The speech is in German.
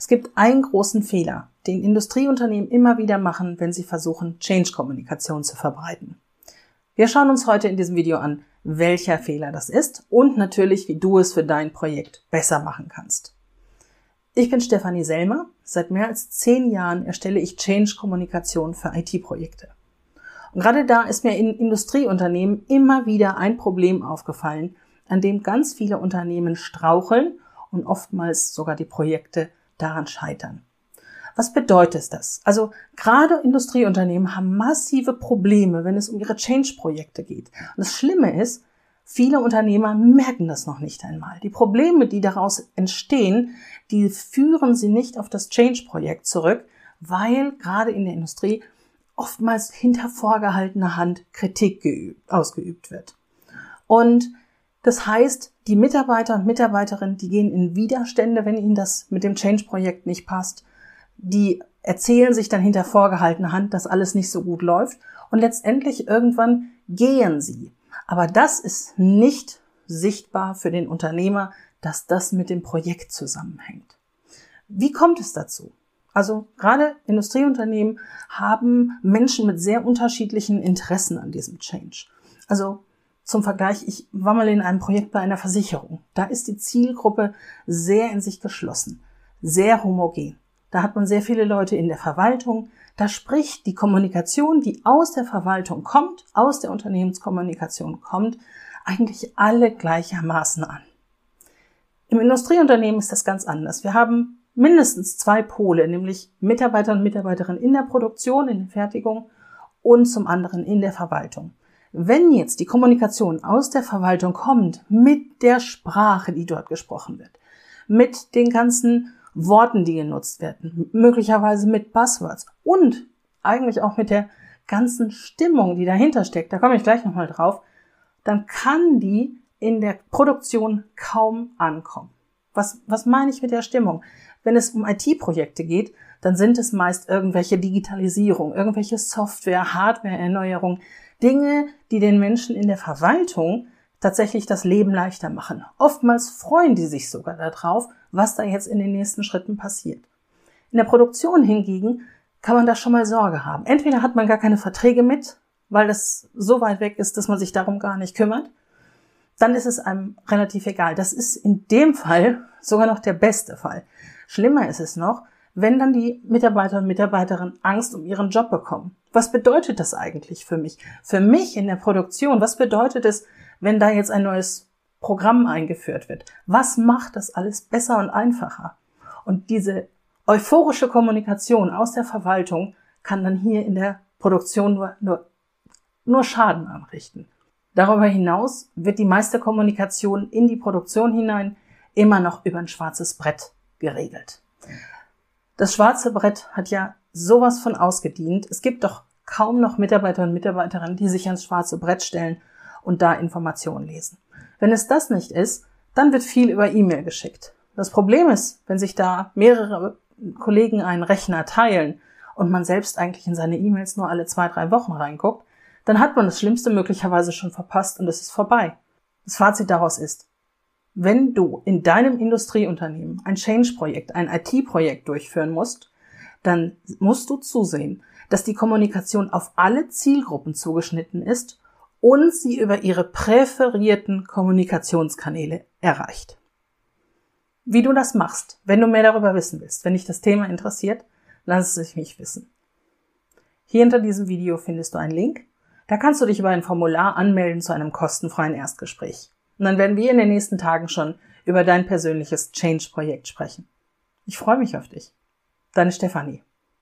Es gibt einen großen Fehler, den Industrieunternehmen immer wieder machen, wenn sie versuchen, Change-Kommunikation zu verbreiten. Wir schauen uns heute in diesem Video an, welcher Fehler das ist und natürlich, wie du es für dein Projekt besser machen kannst. Ich bin Stefanie Selmer. Seit mehr als zehn Jahren erstelle ich Change-Kommunikation für IT-Projekte. Und gerade da ist mir in Industrieunternehmen immer wieder ein Problem aufgefallen, an dem ganz viele Unternehmen straucheln und oftmals sogar die Projekte daran scheitern. Was bedeutet das? Also gerade Industrieunternehmen haben massive Probleme, wenn es um ihre Change-Projekte geht. Und das Schlimme ist, viele Unternehmer merken das noch nicht einmal. Die Probleme, die daraus entstehen, die führen sie nicht auf das Change-Projekt zurück, weil gerade in der Industrie oftmals hinter vorgehaltener Hand Kritik geübt, ausgeübt wird. Und das heißt, die Mitarbeiter und Mitarbeiterinnen, die gehen in Widerstände, wenn ihnen das mit dem Change-Projekt nicht passt. Die erzählen sich dann hinter vorgehaltener Hand, dass alles nicht so gut läuft. Und letztendlich irgendwann gehen sie. Aber das ist nicht sichtbar für den Unternehmer, dass das mit dem Projekt zusammenhängt. Wie kommt es dazu? Also gerade Industrieunternehmen haben Menschen mit sehr unterschiedlichen Interessen an diesem Change. Also zum Vergleich, ich war mal in einem Projekt bei einer Versicherung. Da ist die Zielgruppe sehr in sich geschlossen, sehr homogen. Da hat man sehr viele Leute in der Verwaltung. Da spricht die Kommunikation, die aus der Verwaltung kommt, aus der Unternehmenskommunikation kommt, eigentlich alle gleichermaßen an. Im Industrieunternehmen ist das ganz anders. Wir haben mindestens zwei Pole, nämlich Mitarbeiter und Mitarbeiterinnen in der Produktion, in der Fertigung und zum anderen in der Verwaltung. Wenn jetzt die Kommunikation aus der Verwaltung kommt mit der Sprache, die dort gesprochen wird, mit den ganzen Worten, die genutzt werden, möglicherweise mit Buzzwords und eigentlich auch mit der ganzen Stimmung, die dahinter steckt, da komme ich gleich nochmal drauf, dann kann die in der Produktion kaum ankommen. Was, was meine ich mit der Stimmung? Wenn es um IT-Projekte geht, dann sind es meist irgendwelche Digitalisierung, irgendwelche Software, Hardware-Erneuerung, Dinge, die den Menschen in der Verwaltung tatsächlich das Leben leichter machen. Oftmals freuen die sich sogar darauf, was da jetzt in den nächsten Schritten passiert. In der Produktion hingegen kann man da schon mal Sorge haben. Entweder hat man gar keine Verträge mit, weil das so weit weg ist, dass man sich darum gar nicht kümmert. Dann ist es einem relativ egal. Das ist in dem Fall sogar noch der beste Fall. Schlimmer ist es noch, wenn dann die Mitarbeiter und Mitarbeiterinnen Angst um ihren Job bekommen. Was bedeutet das eigentlich für mich? Für mich in der Produktion, was bedeutet es, wenn da jetzt ein neues Programm eingeführt wird? Was macht das alles besser und einfacher? Und diese euphorische Kommunikation aus der Verwaltung kann dann hier in der Produktion nur, nur, nur Schaden anrichten. Darüber hinaus wird die meiste Kommunikation in die Produktion hinein immer noch über ein schwarzes Brett geregelt. Das schwarze Brett hat ja sowas von ausgedient. Es gibt doch kaum noch Mitarbeiter und Mitarbeiterinnen, die sich ans schwarze Brett stellen und da Informationen lesen. Wenn es das nicht ist, dann wird viel über E-Mail geschickt. Das Problem ist, wenn sich da mehrere Kollegen einen Rechner teilen und man selbst eigentlich in seine E-Mails nur alle zwei, drei Wochen reinguckt, dann hat man das Schlimmste möglicherweise schon verpasst und es ist vorbei. Das Fazit daraus ist, wenn du in deinem Industrieunternehmen ein Change-Projekt, ein IT-Projekt durchführen musst, dann musst du zusehen, dass die Kommunikation auf alle Zielgruppen zugeschnitten ist und sie über ihre präferierten Kommunikationskanäle erreicht. Wie du das machst, wenn du mehr darüber wissen willst, wenn dich das Thema interessiert, lass es mich wissen. Hier unter diesem Video findest du einen Link. Da kannst du dich über ein Formular anmelden zu einem kostenfreien Erstgespräch. Und dann werden wir in den nächsten Tagen schon über dein persönliches Change-Projekt sprechen. Ich freue mich auf dich. Deine Stefanie.